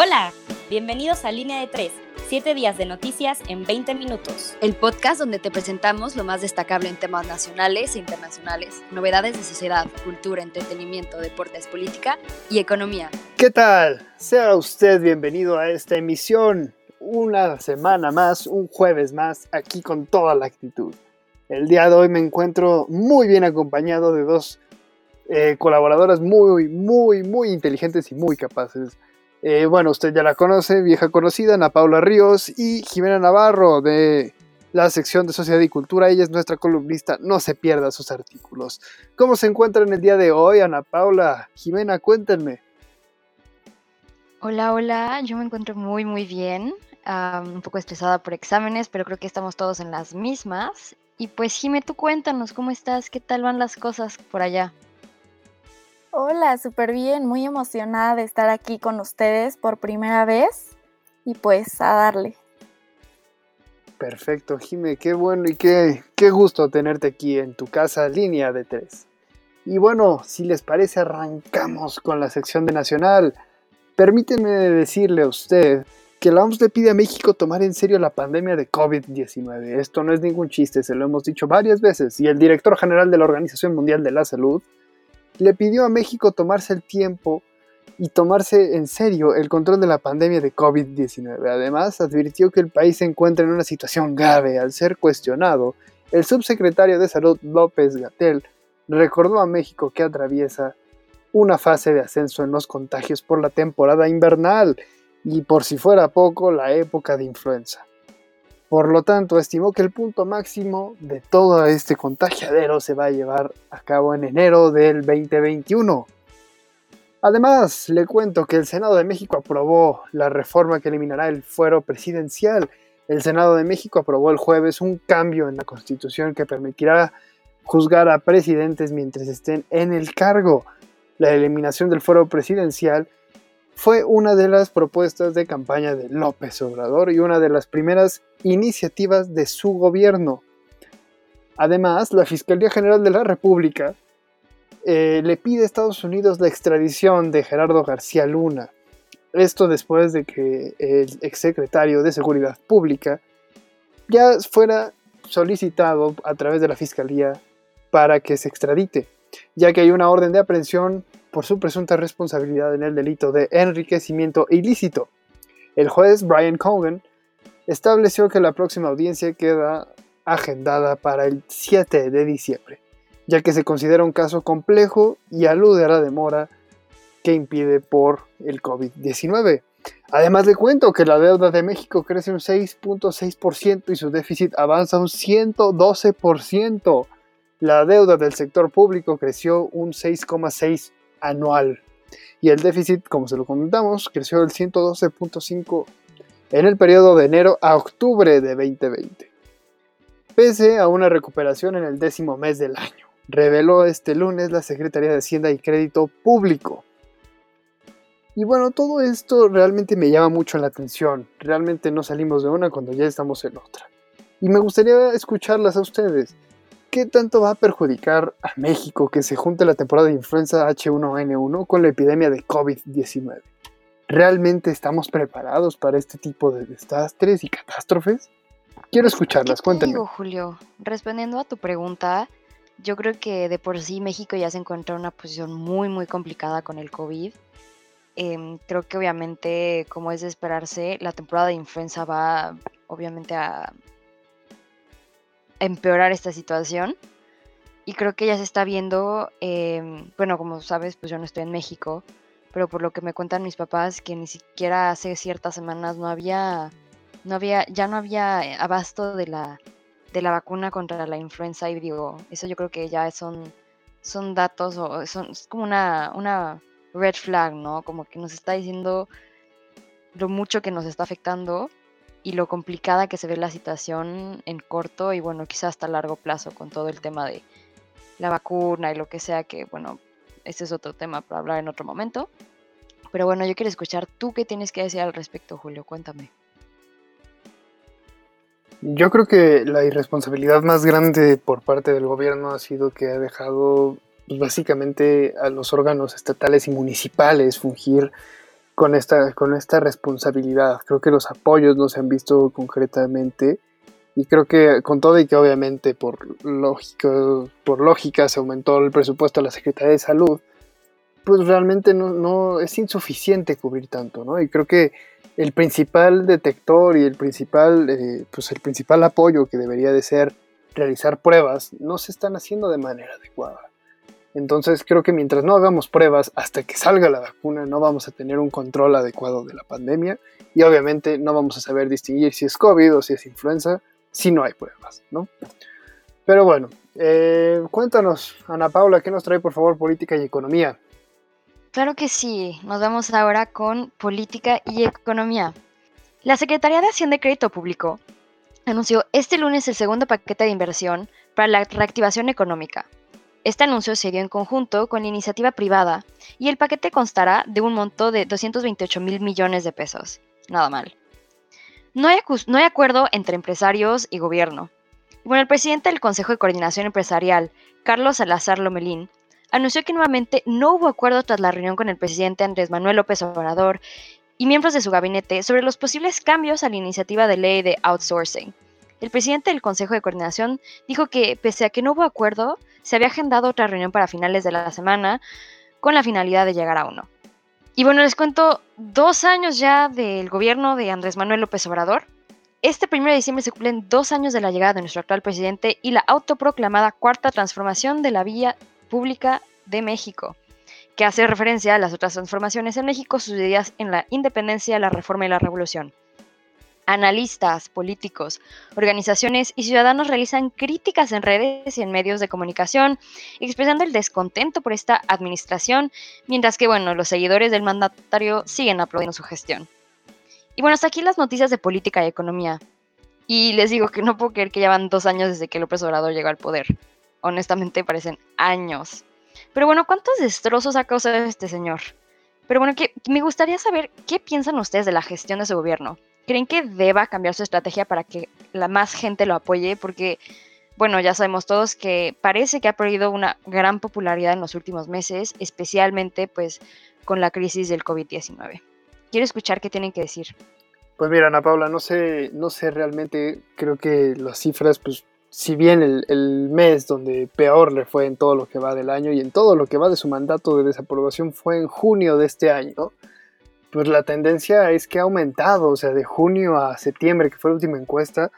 Hola, bienvenidos a Línea de 3, 7 días de noticias en 20 minutos. El podcast donde te presentamos lo más destacable en temas nacionales e internacionales, novedades de sociedad, cultura, entretenimiento, deportes, política y economía. ¿Qué tal? Sea usted bienvenido a esta emisión. Una semana más, un jueves más, aquí con toda la actitud. El día de hoy me encuentro muy bien acompañado de dos eh, colaboradoras muy, muy, muy inteligentes y muy capaces. Eh, bueno, usted ya la conoce, vieja conocida, Ana Paula Ríos y Jimena Navarro de la sección de Sociedad y Cultura. Ella es nuestra columnista, no se pierda sus artículos. ¿Cómo se encuentran el día de hoy, Ana Paula? Jimena, cuéntenme. Hola, hola, yo me encuentro muy, muy bien. un poco estresada por exámenes, pero creo que estamos todos en las mismas. Y pues, Jime, tú cuéntanos, ¿cómo estás? ¿Qué tal van las cosas por allá? Hola, súper bien, muy emocionada de estar aquí con ustedes por primera vez y pues a darle. Perfecto, Jime, qué bueno y qué, qué gusto tenerte aquí en tu casa línea de tres. Y bueno, si les parece, arrancamos con la sección de Nacional. Permíteme decirle a usted que la OMS le pide a México tomar en serio la pandemia de COVID-19. Esto no es ningún chiste, se lo hemos dicho varias veces. Y el director general de la Organización Mundial de la Salud, le pidió a México tomarse el tiempo y tomarse en serio el control de la pandemia de COVID-19. Además, advirtió que el país se encuentra en una situación grave al ser cuestionado. El subsecretario de Salud López Gatel recordó a México que atraviesa una fase de ascenso en los contagios por la temporada invernal y por si fuera poco la época de influenza. Por lo tanto, estimó que el punto máximo de todo este contagiadero se va a llevar a cabo en enero del 2021. Además, le cuento que el Senado de México aprobó la reforma que eliminará el fuero presidencial. El Senado de México aprobó el jueves un cambio en la Constitución que permitirá juzgar a presidentes mientras estén en el cargo. La eliminación del fuero presidencial fue una de las propuestas de campaña de López Obrador y una de las primeras iniciativas de su gobierno. Además, la Fiscalía General de la República eh, le pide a Estados Unidos la extradición de Gerardo García Luna. Esto después de que el exsecretario de Seguridad Pública ya fuera solicitado a través de la Fiscalía para que se extradite, ya que hay una orden de aprehensión por su presunta responsabilidad en el delito de enriquecimiento ilícito. El juez Brian Cogan estableció que la próxima audiencia queda agendada para el 7 de diciembre, ya que se considera un caso complejo y alude a la demora que impide por el COVID-19. Además le cuento que la deuda de México crece un 6.6% y su déficit avanza un 112%. La deuda del sector público creció un 6,6% anual. Y el déficit, como se lo comentamos, creció del 112.5 en el periodo de enero a octubre de 2020. Pese a una recuperación en el décimo mes del año, reveló este lunes la Secretaría de Hacienda y Crédito Público. Y bueno, todo esto realmente me llama mucho la atención. Realmente no salimos de una cuando ya estamos en otra. Y me gustaría escucharlas a ustedes. ¿Qué tanto va a perjudicar a México que se junte la temporada de influenza H1N1 con la epidemia de COVID-19? ¿Realmente estamos preparados para este tipo de desastres y catástrofes? Quiero escucharlas, cuéntame. Digo, Julio, respondiendo a tu pregunta, yo creo que de por sí México ya se encuentra en una posición muy, muy complicada con el COVID. Em, creo que obviamente, como es de esperarse, la temporada de influenza va obviamente a empeorar esta situación. Y creo que ya se está viendo, em, bueno, como sabes, pues yo no estoy en México, pero por lo que me cuentan mis papás, que ni siquiera hace ciertas semanas no había, no había, ya no había abasto de la, de la vacuna contra la influenza y digo, eso yo creo que ya son, son datos o son, como una, una red flag, ¿no? Como que nos está diciendo lo mucho que nos está afectando y lo complicada que se ve la situación en corto y bueno, quizás hasta largo plazo con todo el tema de la vacuna y lo que sea, que bueno, ese es otro tema para hablar en otro momento. Pero bueno, yo quiero escuchar tú qué tienes que decir al respecto, Julio, cuéntame. Yo creo que la irresponsabilidad más grande por parte del gobierno ha sido que ha dejado pues, básicamente a los órganos estatales y municipales fungir con esta, con esta responsabilidad. Creo que los apoyos no se han visto concretamente y creo que con todo y que obviamente por lógica, por lógica se aumentó el presupuesto de la Secretaría de Salud, pues realmente no, no es insuficiente cubrir tanto, ¿no? Y creo que el principal detector y el principal, eh, pues el principal apoyo que debería de ser realizar pruebas no se están haciendo de manera adecuada. Entonces creo que mientras no hagamos pruebas hasta que salga la vacuna no vamos a tener un control adecuado de la pandemia y obviamente no vamos a saber distinguir si es COVID o si es influenza si no hay pruebas, ¿no? Pero bueno, eh, cuéntanos, Ana Paula, ¿qué nos trae por favor política y economía? Claro que sí, nos vamos ahora con política y economía. La Secretaría de Hacienda y Crédito Público anunció este lunes el segundo paquete de inversión para la reactivación económica. Este anuncio se dio en conjunto con la iniciativa privada y el paquete constará de un monto de 228 mil millones de pesos. Nada mal. No hay, acuerdo entre empresarios y gobierno. Bueno, el presidente del Consejo de Coordinación Empresarial, Carlos Salazar Lomelín, anunció que nuevamente no hubo acuerdo tras la reunión con el presidente Andrés Manuel López Obrador y miembros de su gabinete sobre los posibles cambios a la iniciativa de ley de outsourcing. El presidente del Consejo de Coordinación dijo que, pese a que no hubo acuerdo, se había agendado otra reunión para finales de la semana con la finalidad de llegar a uno. Y bueno, les cuento dos años ya del gobierno de Andrés Manuel López Obrador. Este 1 de diciembre se cumplen dos años de la llegada de nuestro actual presidente y la autoproclamada cuarta transformación de la vía pública de México que hace referencia a las otras transformaciones en México sucedidas en la independencia, la reforma y la revolución. Analistas, políticos, organizaciones y ciudadanos realizan críticas en redes y en medios de comunicación, expresando el descontento por esta administración, mientras que, bueno, los seguidores del mandatario siguen aplaudiendo su gestión. Y bueno, hasta aquí las noticias de política y economía. Y les digo que no puedo creer que llevan dos años desde que López Obrador llegó al poder. Honestamente parecen años. Pero bueno, ¿cuántos destrozos ha causado este señor? Pero bueno, que, me gustaría saber qué piensan ustedes de la gestión de su gobierno. ¿Creen que deba cambiar su estrategia para que la más gente lo apoye? Porque, bueno, ya sabemos todos que parece que ha perdido una gran popularidad en los últimos meses, especialmente pues con la crisis del COVID-19. Quiero escuchar qué tienen que decir. Pues mira, Ana Paula, no sé, no sé realmente, creo que las cifras pues si bien el, mes donde peor le fue en todo lo que va del año y en todo lo que va de su mandato de desaprobación fue en junio de este año, pues la tendencia es que ha aumentado, o sea, de junio a septiembre, que fue la última encuesta,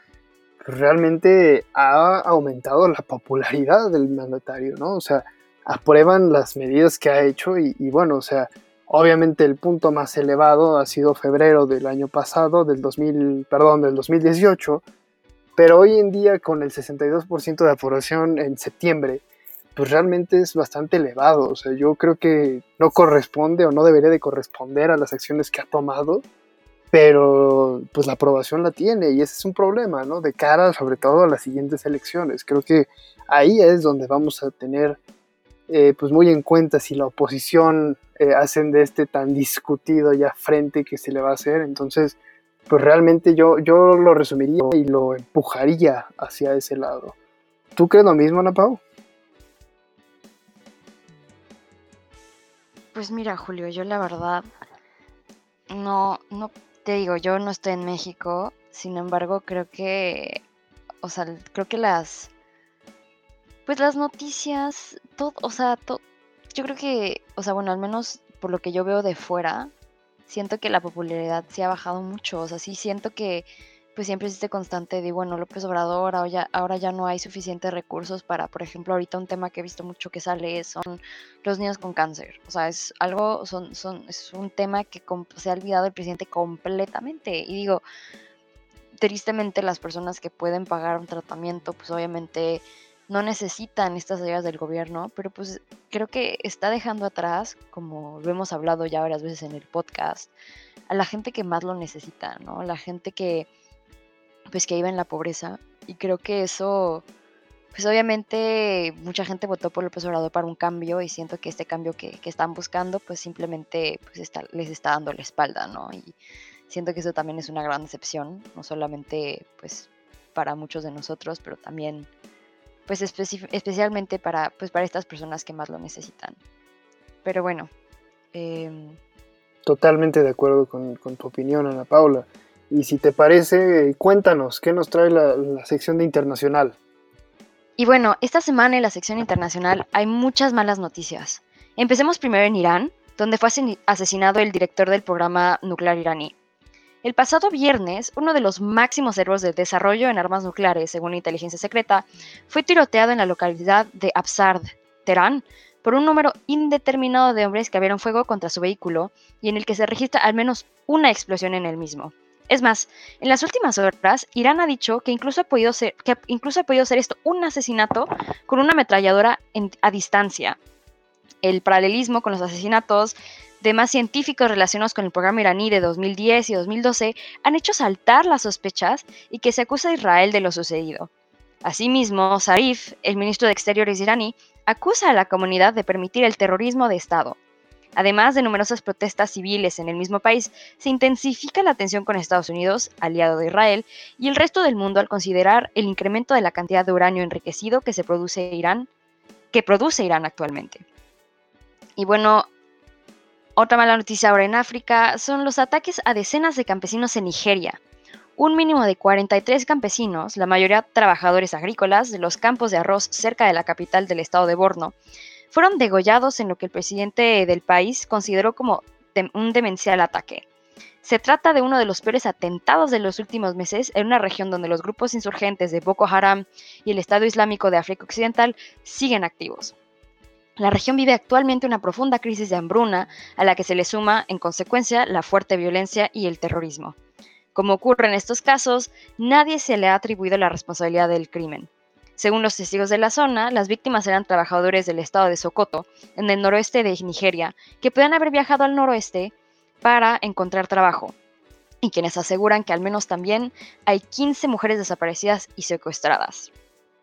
pues realmente ha aumentado la popularidad del mandatario, ¿no? O sea, aprueban las medidas que ha hecho y, y bueno, o sea, obviamente el punto más elevado ha sido febrero del año pasado, del 2000, perdón, del 2018, pero hoy en día con el 62% de aprobación en septiembre, pues realmente es bastante elevado. O sea, yo creo que no corresponde o no debería de corresponder a las acciones que ha tomado, pero pues la aprobación la tiene y ese es un problema, ¿no? De cara sobre todo a las siguientes elecciones. Creo que ahí es donde vamos a tener eh, pues muy en cuenta si la oposición eh, hacen de este tan discutido ya frente que se le va a hacer. Entonces, pues realmente yo, yo lo resumiría y lo empujaría hacia ese lado. ¿Tú crees lo mismo, Ana Pau? Pues mira, Julio, yo la verdad no, no te digo, yo no estoy en México, sin embargo, creo que, o sea, creo que las, pues las noticias, todo, o sea, yo creo que, o sea, bueno, al menos por lo que yo veo de fuera, siento que la popularidad se ha bajado mucho. O sea, sí siento que pues siempre existe constante de, bueno, López Obrador, ahora ya, ahora ya no hay suficientes recursos para, por ejemplo, ahorita un tema que he visto mucho que sale son los niños con cáncer. O sea, es algo, son, son, es un tema que se ha olvidado el presidente completamente. Y digo, tristemente las personas que pueden pagar un tratamiento, pues obviamente no necesitan estas ayudas del gobierno, pero pues creo que está dejando atrás, como lo hemos hablado ya varias veces en el podcast, a la gente que más lo necesita, ¿no? La gente que pues que iba en la pobreza y creo que eso pues obviamente mucha gente votó por López Obrador para un cambio y siento que este cambio que, están buscando pues simplemente pues les está dando la espalda, ¿no? Y siento que eso también es una gran decepción, no solamente pues para muchos de nosotros, pero también pues especialmente para, pues para estas personas que más lo necesitan. Pero bueno, em, Totalmente de acuerdo con, tu opinión, Ana Paula. Y si te parece, cuéntanos, ¿qué nos trae la, la sección de internacional? Y bueno, esta semana en la sección internacional hay muchas malas noticias. Empecemos primero en Irán, donde fue asesinado el director del programa nuclear iraní. El pasado viernes, uno de los máximos héroes de desarrollo en armas nucleares, según inteligencia secreta, fue tiroteado en la localidad de Absard, Teherán, por un número indeterminado de hombres que abrieron fuego contra su vehículo y en el que se registra al menos una explosión en el mismo. Es más, en las últimas horas, Irán ha dicho que incluso ha podido ser, que incluso ha podido esto un asesinato con una ametralladora a distancia. El paralelismo con los asesinatos Demás científicos relacionados con el programa iraní de 2010 y 2012 han hecho saltar las sospechas y que se acusa a Israel de lo sucedido. Asimismo, Zarif, el ministro de Exteriores iraní, acusa a la comunidad de permitir el terrorismo de Estado. Además de numerosas protestas civiles en el mismo país, se intensifica la tensión con Estados Unidos, aliado de Israel, y el resto del mundo al considerar el incremento de la cantidad de uranio enriquecido que se produce Irán, que produce Irán actualmente. Y bueno, otra mala noticia ahora en África son los ataques a decenas de campesinos en Nigeria. Un mínimo de 43 campesinos, la mayoría trabajadores agrícolas de los campos de arroz cerca de la capital del estado de Borno, fueron degollados en lo que el presidente del país consideró como un demencial ataque. Se trata de uno de los peores atentados de los últimos meses en una región donde los grupos insurgentes de Boko Haram y el Estado Islámico de África Occidental siguen activos. La región vive actualmente una profunda crisis de hambruna, a la que se le suma, en consecuencia, la fuerte violencia y el terrorismo. Como ocurre en estos casos, nadie se le ha atribuido la responsabilidad del crimen. Según los testigos de la zona, las víctimas eran trabajadores del estado de Sokoto, en el noroeste de Nigeria, que puedan haber viajado al noroeste para encontrar trabajo, y quienes aseguran que al menos también hay 15 mujeres desaparecidas y secuestradas.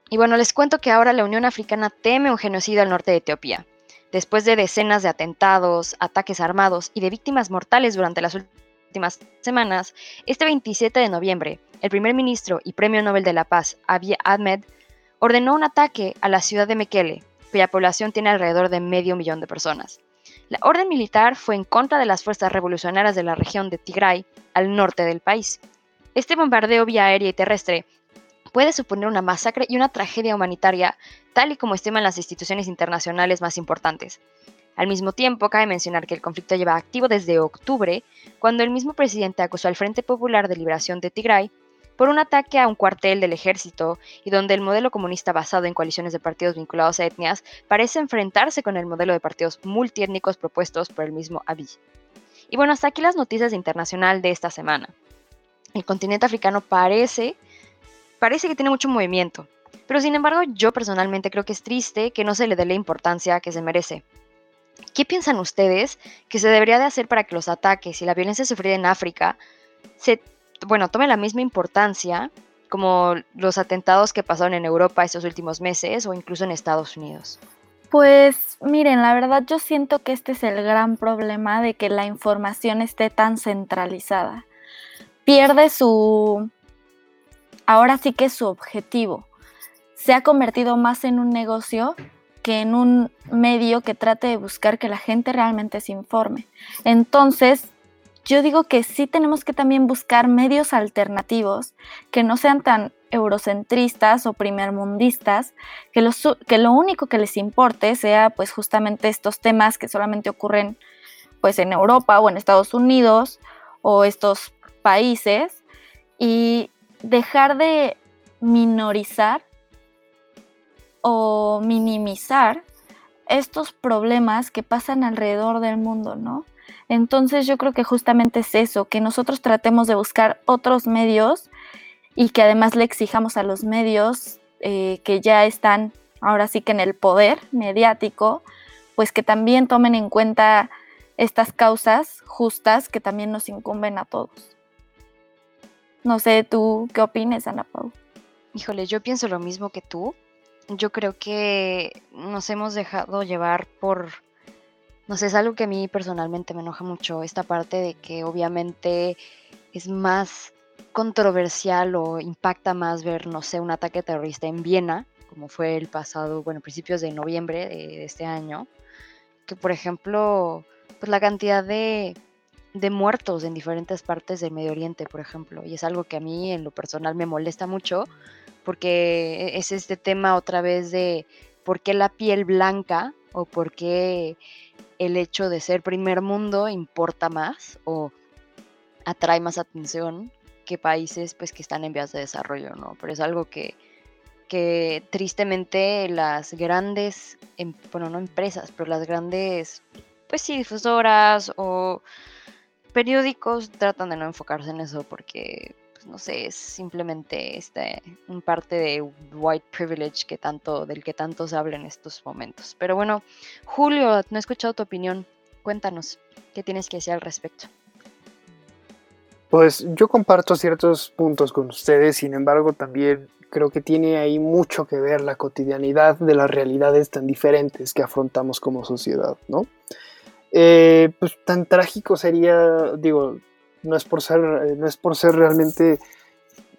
Y bueno, les cuento que ahora la Unión Africana teme un genocidio al norte de Etiopía. Después de decenas de atentados, ataques armados y de víctimas mortales durante las últimas semanas, este 27 de noviembre, el primer ministro y premio Nobel de la Paz, Abiy Ahmed, ordenó un ataque a la ciudad de Mekele, cuya población tiene alrededor de medio millón de personas. La orden militar fue en contra de las fuerzas revolucionarias de la región de Tigray, al norte del país. Este bombardeo vía aérea y terrestre puede suponer una masacre y una tragedia humanitaria, tal y como estiman las instituciones internacionales más importantes. Al mismo tiempo, cabe mencionar que el conflicto lleva activo desde octubre, cuando el mismo presidente acusó al Frente Popular de Liberación de Tigray por un ataque a un cuartel del ejército y donde el modelo comunista basado en coaliciones de partidos vinculados a etnias parece enfrentarse con el modelo de partidos multiétnicos propuestos por el mismo Abiy. Y bueno, hasta aquí las noticias internacional de esta semana. El continente africano parece parece que tiene mucho movimiento, pero sin embargo yo personalmente creo que es triste que no se le dé la importancia que se merece. ¿Qué piensan ustedes que se debería de hacer para que los ataques y la violencia sufrida en África se, bueno, tomen la misma importancia como los atentados que pasaron en Europa estos últimos meses o incluso en Estados Unidos? Pues miren, la verdad yo siento que este es el gran problema de que la información esté tan centralizada. Pierde su ahora sí que su objetivo se ha convertido más en un negocio que en un medio que trate de buscar que la gente realmente se informe. Entonces, yo digo que sí tenemos que también buscar medios alternativos que no sean tan eurocentristas o primermundistas, que, lo único que les importe sea pues justamente estos temas que solamente ocurren pues en Europa o en Estados Unidos o estos países y dejar de minorizar o minimizar estos problemas que pasan alrededor del mundo, ¿no? Entonces yo creo que justamente es eso, que nosotros tratemos de buscar otros medios y que además le exijamos a los medios eh, que ya están ahora sí que en el poder mediático, pues que también tomen en cuenta estas causas justas que también nos incumben a todos. No sé, ¿tú qué opinas, Ana Pau? Híjole, yo pienso lo mismo que tú. Yo creo que nos hemos dejado llevar por, no sé, es algo que a mí personalmente me enoja mucho, esta parte de que obviamente es más controversial o impacta más ver, no sé, un ataque terrorista en Viena, como fue el pasado, bueno, principios de noviembre de, este año, que por ejemplo, pues la cantidad de de muertos en diferentes partes del Medio Oriente, por ejemplo. Y es algo que a mí en lo personal me molesta mucho porque es este tema otra vez de por qué la piel blanca o por qué el hecho de ser primer mundo importa más o atrae más atención que países pues que están en vías de desarrollo, ¿no? Pero es algo que, que tristemente las grandes, em, bueno, no empresas, pero las grandes, pues sí, difusoras o periódicos tratan de no enfocarse en eso porque pues, no sé, es simplemente este, un parte de white privilege que tanto, del que tanto se habla en estos momentos. Pero bueno, Julio, no he escuchado tu opinión. Cuéntanos, ¿qué tienes que decir al respecto? Pues yo comparto ciertos puntos con ustedes, sin embargo también creo que tiene ahí mucho que ver la cotidianidad de las realidades tan diferentes que afrontamos como sociedad, ¿no? Eh, pues tan trágico sería, digo, no es por ser, eh, no es por ser realmente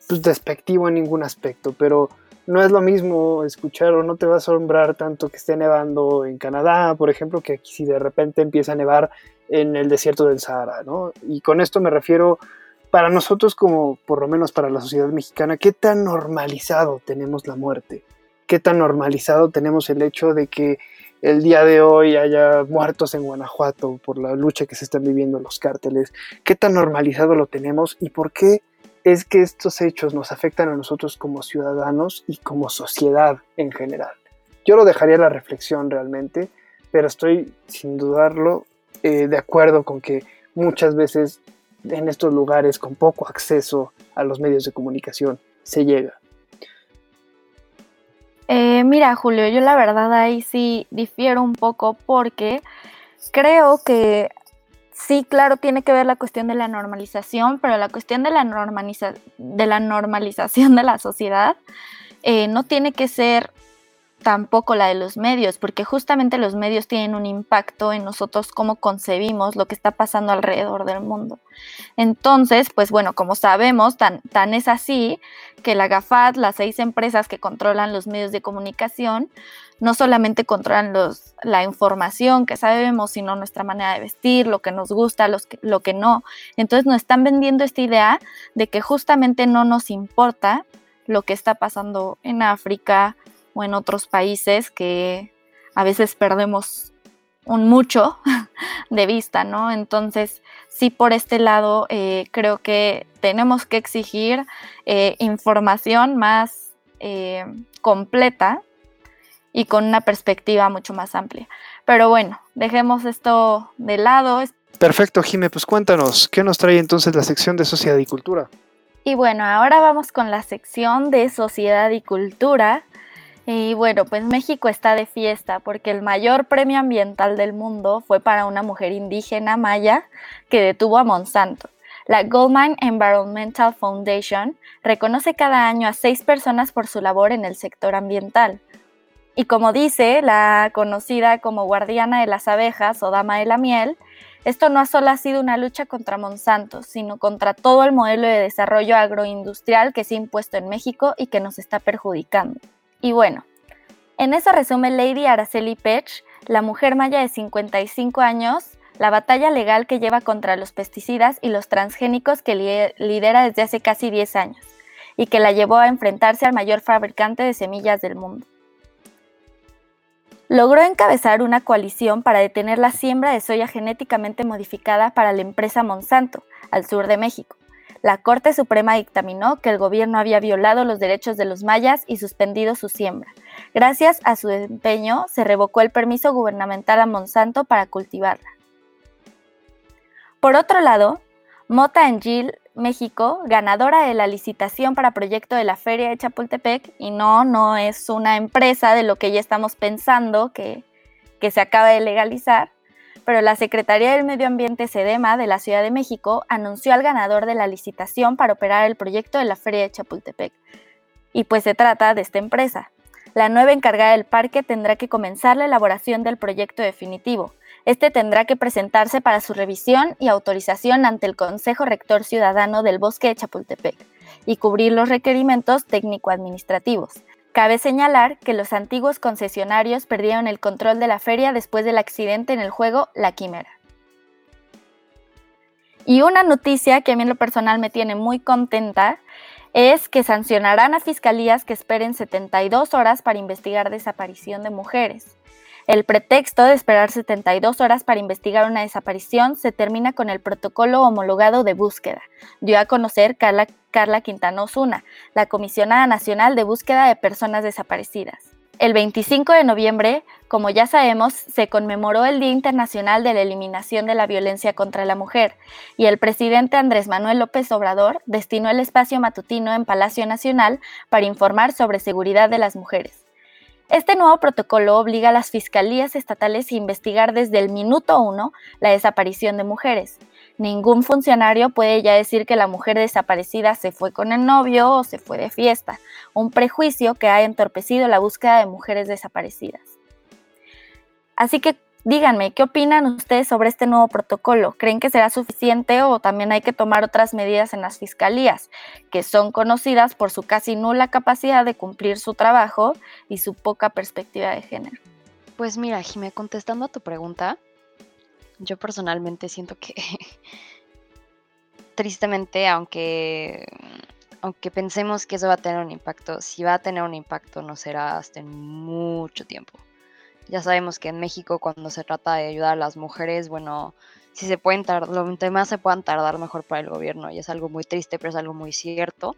pues, despectivo en ningún aspecto, pero no es lo mismo escuchar o no te va a asombrar tanto que esté nevando en Canadá, por ejemplo, que si de repente empieza a nevar en el desierto del Sahara, ¿no? Y con esto me refiero para nosotros como por lo menos para la sociedad mexicana, ¿qué tan normalizado tenemos la muerte? ¿Qué tan normalizado tenemos el hecho de que el día de hoy haya muertos en Guanajuato por la lucha que se están viviendo los cárteles, qué tan normalizado lo tenemos y por qué es que estos hechos nos afectan a nosotros como ciudadanos y como sociedad en general. Yo lo dejaría a la reflexión realmente, pero estoy sin dudarlo eh, de acuerdo con que muchas veces en estos lugares con poco acceso a los medios de comunicación se llega eh, mira, Julio, yo la verdad ahí sí difiero un poco porque creo que sí, claro, tiene que ver la cuestión de la normalización, pero la cuestión de la, de la normalización de la sociedad eh, no tiene que ser tampoco la de los medios, porque justamente los medios tienen un impacto en nosotros cómo concebimos lo que está pasando alrededor del mundo. Entonces, pues bueno, como sabemos, tan, tan es así que la GAFAD, las seis empresas que controlan los medios de comunicación, no solamente controlan los, la información que sabemos, sino nuestra manera de vestir, lo que nos gusta, los lo que no. Entonces nos están vendiendo esta idea de que justamente no nos importa lo que está pasando en África, o en otros países que a veces perdemos un mucho de vista, ¿no? Entonces, sí, por este lado, eh, creo que tenemos que exigir eh, información más eh, completa y con una perspectiva mucho más amplia. Pero bueno, dejemos esto de lado. Perfecto, Jime, pues cuéntanos, ¿qué nos trae entonces la sección de sociedad y cultura? Y bueno, ahora vamos con la sección de sociedad y cultura, y bueno, pues México está de fiesta porque el mayor premio ambiental del mundo fue para una mujer indígena maya que detuvo a Monsanto. La Goldmine Environmental Foundation reconoce cada año a seis personas por su labor en el sector ambiental. Y como dice la conocida como guardiana de las abejas o dama de la miel, esto no solo ha sido una lucha contra Monsanto, sino contra todo el modelo de desarrollo agroindustrial que se ha impuesto en México y que nos está perjudicando. Y bueno, en eso resume Lady Araceli Pech, la mujer maya de 55 años, la batalla legal que lleva contra los pesticidas y los transgénicos que lidera desde hace casi 10 años y que la llevó a enfrentarse al mayor fabricante de semillas del mundo. Logró encabezar una coalición para detener la siembra de soya genéticamente modificada para la empresa Monsanto, al sur de México, la Corte Suprema dictaminó que el gobierno había violado los derechos de los mayas y suspendido su siembra. Gracias a su empeño, se revocó el permiso gubernamental a Monsanto para cultivarla. Por otro lado, Mota Angil, México, ganadora de la licitación para proyecto de la Feria de Chapultepec, y no, no es una empresa de lo que ya estamos pensando que, que se acaba de legalizar, pero la Secretaría del Medio Ambiente SEDEMA de la Ciudad de México anunció al ganador de la licitación para operar el proyecto de la Feria de Chapultepec. Y pues se trata de esta empresa. La nueva encargada del parque tendrá que comenzar la elaboración del proyecto definitivo. Este tendrá que presentarse para su revisión y autorización ante el Consejo Rector Ciudadano del Bosque de Chapultepec y cubrir los requerimientos técnico-administrativos. Cabe señalar que los antiguos concesionarios perdieron el control de la feria después del accidente en el juego La Quimera. Y una noticia que a mí en lo personal me tiene muy contenta es que sancionarán a fiscalías que esperen 72 horas para investigar desaparición de mujeres. El pretexto de esperar 72 horas para investigar una desaparición se termina con el protocolo homologado de búsqueda, dio a conocer Carla, Carla Quintana la comisionada nacional de búsqueda de personas desaparecidas. El 25 de noviembre, como ya sabemos, se conmemoró el Día Internacional de la Eliminación de la Violencia contra la Mujer y el presidente Andrés Manuel López Obrador destinó el espacio matutino en Palacio Nacional para informar sobre seguridad de las mujeres. Este nuevo protocolo obliga a las fiscalías estatales a investigar desde el minuto uno la desaparición de mujeres. Ningún funcionario puede ya decir que la mujer desaparecida se fue con el novio o se fue de fiesta, un prejuicio que ha entorpecido la búsqueda de mujeres desaparecidas. Así que díganme, ¿qué opinan ustedes sobre este nuevo protocolo? ¿Creen que será suficiente o también hay que tomar otras medidas en las fiscalías, que son conocidas por su casi nula capacidad de cumplir su trabajo y su poca perspectiva de género? Pues mira, Jimé, contestando a tu pregunta, yo personalmente siento que tristemente, aunque, aunque pensemos que eso va a tener un impacto, si va a tener un impacto no será hasta en mucho tiempo. Ya sabemos que en México cuando se trata de ayudar a las mujeres, bueno, si se pueden tardar, lo más se puedan tardar mejor para el gobierno y es algo muy triste, pero es algo muy cierto.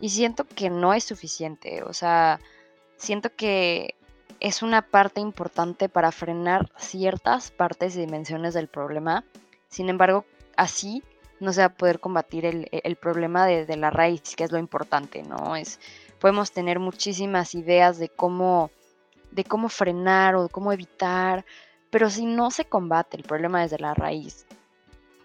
Y siento que no es suficiente, o sea, siento que es una parte importante para frenar ciertas partes y dimensiones del problema. Sin embargo, así no se va a poder combatir el, problema de, la raíz, que es lo importante, ¿no? Es, podemos tener muchísimas ideas de cómo, de cómo frenar o cómo evitar, pero si no se combate el problema desde la raíz,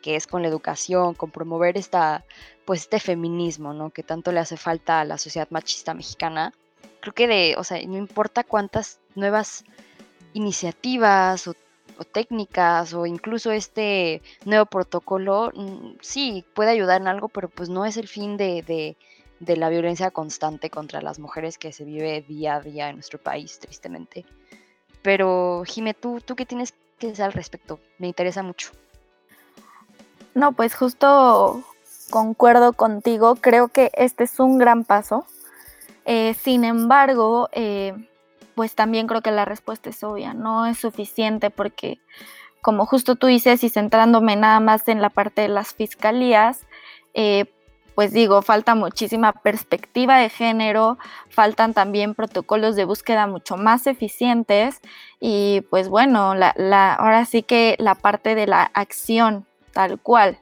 que es con la educación, con promover esta, pues este feminismo, ¿no? Que tanto le hace falta a la sociedad machista mexicana, creo que de, o sea, no importa cuántas nuevas iniciativas o, técnicas o incluso este nuevo protocolo, mm, sí, puede ayudar en algo, pero pues no es el fin de, la violencia constante contra las mujeres que se vive día a día en nuestro país, tristemente. Pero, Jime, ¿tú, ¿tú qué tienes que decir al respecto? Me interesa mucho. No, pues justo concuerdo contigo, creo que este es un gran paso eh, sin embargo, eh, pues también creo que la respuesta es obvia, no es suficiente porque, como justo tú dices, y centrándome nada más en la parte de las fiscalías, eh, pues digo, falta muchísima perspectiva de género, faltan también protocolos de búsqueda mucho más eficientes y pues bueno, la, ahora sí que la parte de la acción tal cual,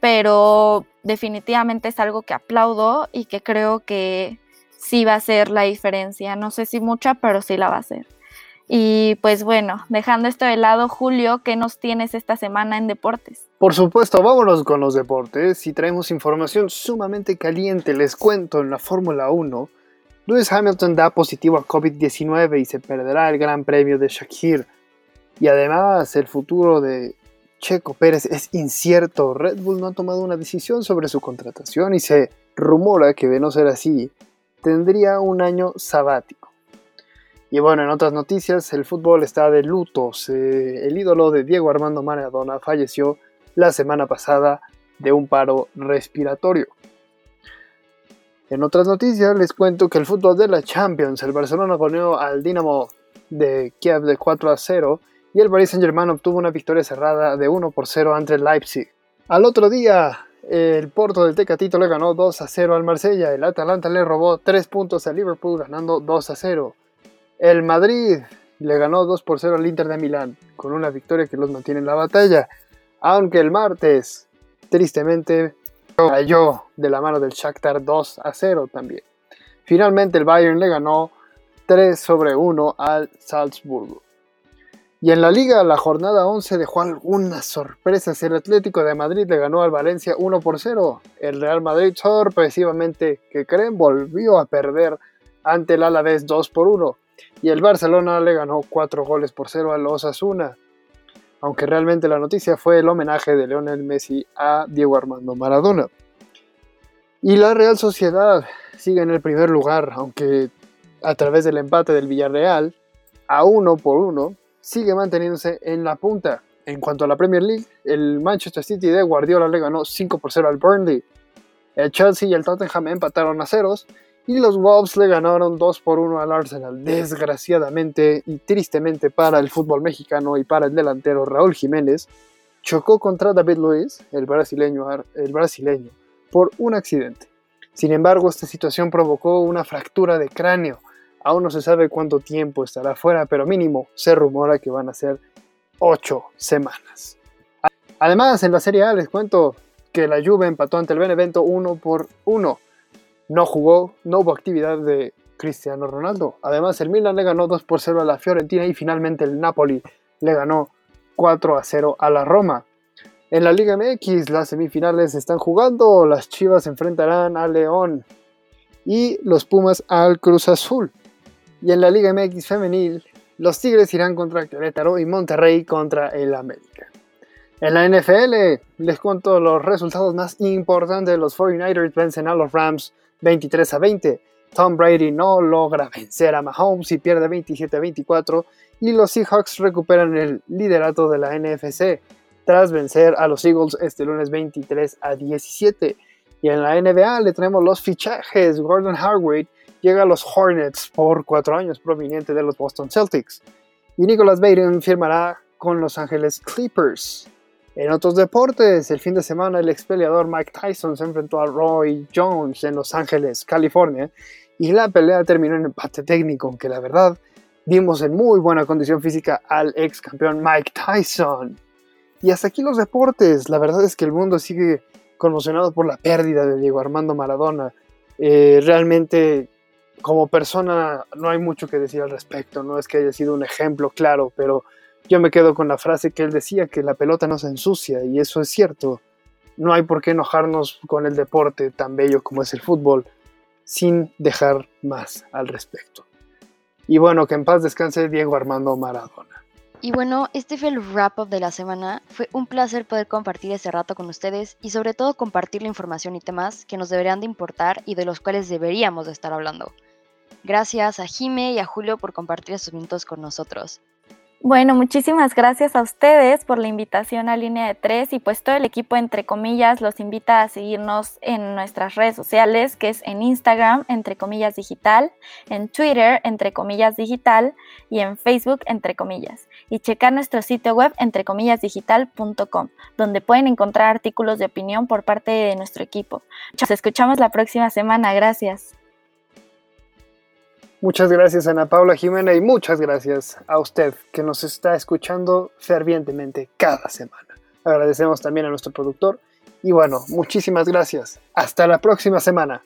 pero definitivamente es algo que aplaudo y que creo que sí va a ser la diferencia. No sé si mucha, pero sí la va a ser. Y pues bueno, dejando esto de lado, Julio, ¿qué nos tienes esta semana en deportes? Por supuesto, vámonos con los deportes y traemos información sumamente caliente. Les cuento en la Fórmula 1. Lewis Hamilton da positivo a COVID-19 y se perderá el Gran Premio de Shakir. Y además, el futuro de Checo Pérez es incierto. Red Bull no ha tomado una decisión sobre su contratación y se rumora que de no ser así, tendría un año sabático. Y bueno, en otras noticias, el fútbol está de luto. el ídolo de Diego Armando Maradona falleció la semana pasada de un paro respiratorio. En otras noticias les cuento que el fútbol de la Champions, el Barcelona goleó al Dinamo de Kiev de 4 a 0 y el Paris Saint Germain obtuvo una victoria cerrada de 1 por 0 ante el Leipzig. Al otro día, el Porto del Tecatito le ganó 2 a 0 al Marsella. El Atalanta le robó 3 puntos al Liverpool ganando 2 a 0. El Madrid le ganó 2 por 0 al Inter de Milán con una victoria que los mantiene en la batalla. Aunque el martes, tristemente, cayó de la mano del Shakhtar 2 a 0 también. Finalmente el Bayern le ganó 3 sobre 1 al Salzburgo. Y en la liga, la jornada 11 dejó algunas sorpresas. El Atlético de Madrid le ganó al Valencia 1 por 0. El Real Madrid sorpresivamente, que creen, volvió a perder ante el Alavés 2 por 1. Y el Barcelona le ganó 4 goles por 0 al Osasuna. Aunque realmente la noticia fue el homenaje de Lionel Messi a Diego Armando Maradona. Y la Real Sociedad sigue en el primer lugar, aunque a través del empate del Villarreal, a 1 por 1, sigue manteniéndose en la punta. En cuanto a la Premier League, el Manchester City de Guardiola le ganó 5 por 0 al Burnley. El Chelsea y el Tottenham empataron a ceros y los Wolves le ganaron 2 por 1 al Arsenal. Desgraciadamente y tristemente para el fútbol mexicano y para el delantero Raúl Jiménez, chocó contra David Luiz, el brasileño, el brasileño por un accidente. Sin embargo, esta situación provocó una fractura de cráneo. Aún no se sabe cuánto tiempo estará fuera, pero mínimo se rumora que van a ser 8 semanas. Además, en la Serie A les cuento que la Juve empató ante el Benevento 1 por 1 no jugó, no hubo actividad de Cristiano Ronaldo. Además, el Milan le ganó 2 por 0 a la Fiorentina y finalmente el Napoli le ganó 4 a 0 a la Roma. En la Liga MX las semifinales están jugando, las Chivas enfrentarán a León y los Pumas al Cruz Azul. Y en la Liga MX femenil, los Tigres irán contra Querétaro y Monterrey contra el América. En la NFL les cuento los resultados más importantes. Los 49ers vencen a los Rams 23 a 20. Tom Brady no logra vencer a Mahomes y pierde 27 a 24. Y los Seahawks recuperan el liderato de la NFC tras vencer a los Eagles este lunes 23 a 17. Y en la NBA le tenemos los fichajes. Gordon Hayward llega a los Hornets por cuatro años proveniente de los Boston Celtics. Y Nicholas Baden firmará con Los Angeles Clippers. En otros deportes, el fin de semana el ex peleador Mike Tyson se enfrentó a Roy Jones en Los Ángeles, California, y la pelea terminó en empate técnico, aunque la verdad vimos en muy buena condición física al ex campeón Mike Tyson. Y hasta aquí los deportes, la verdad es que el mundo sigue conmocionado por la pérdida de Diego Armando Maradona. Eh, realmente como persona no hay mucho que decir al respecto, no es que haya sido un ejemplo claro, pero yo me quedo con la frase que él decía, que la pelota no se ensucia, y eso es cierto. No hay por qué enojarnos con el deporte tan bello como es el fútbol, sin dejar más al respecto. Y bueno, que en paz descanse Diego Armando Maradona. Y bueno, este fue el wrap-up de la semana. Fue un placer poder compartir este rato con ustedes y sobre todo compartir la información y temas que nos deberían de importar y de los cuales deberíamos de estar hablando. Gracias a Jime y a Julio por compartir estos minutos con nosotros. Bueno, muchísimas gracias a ustedes por la invitación a Línea de Tres y pues todo el equipo, entre comillas, los invita a seguirnos en nuestras redes sociales, que es en Instagram, entre comillas digital, en Twitter, entre comillas digital y en Facebook, entre comillas. Y checar nuestro sitio web, entre comillas digital.com, donde pueden encontrar artículos de opinión por parte de nuestro equipo. Nos escuchamos la próxima semana, gracias. Muchas gracias Ana Paula Jimena y muchas gracias a usted que nos está escuchando fervientemente cada semana. Agradecemos también a nuestro productor y bueno, muchísimas gracias. Hasta la próxima semana.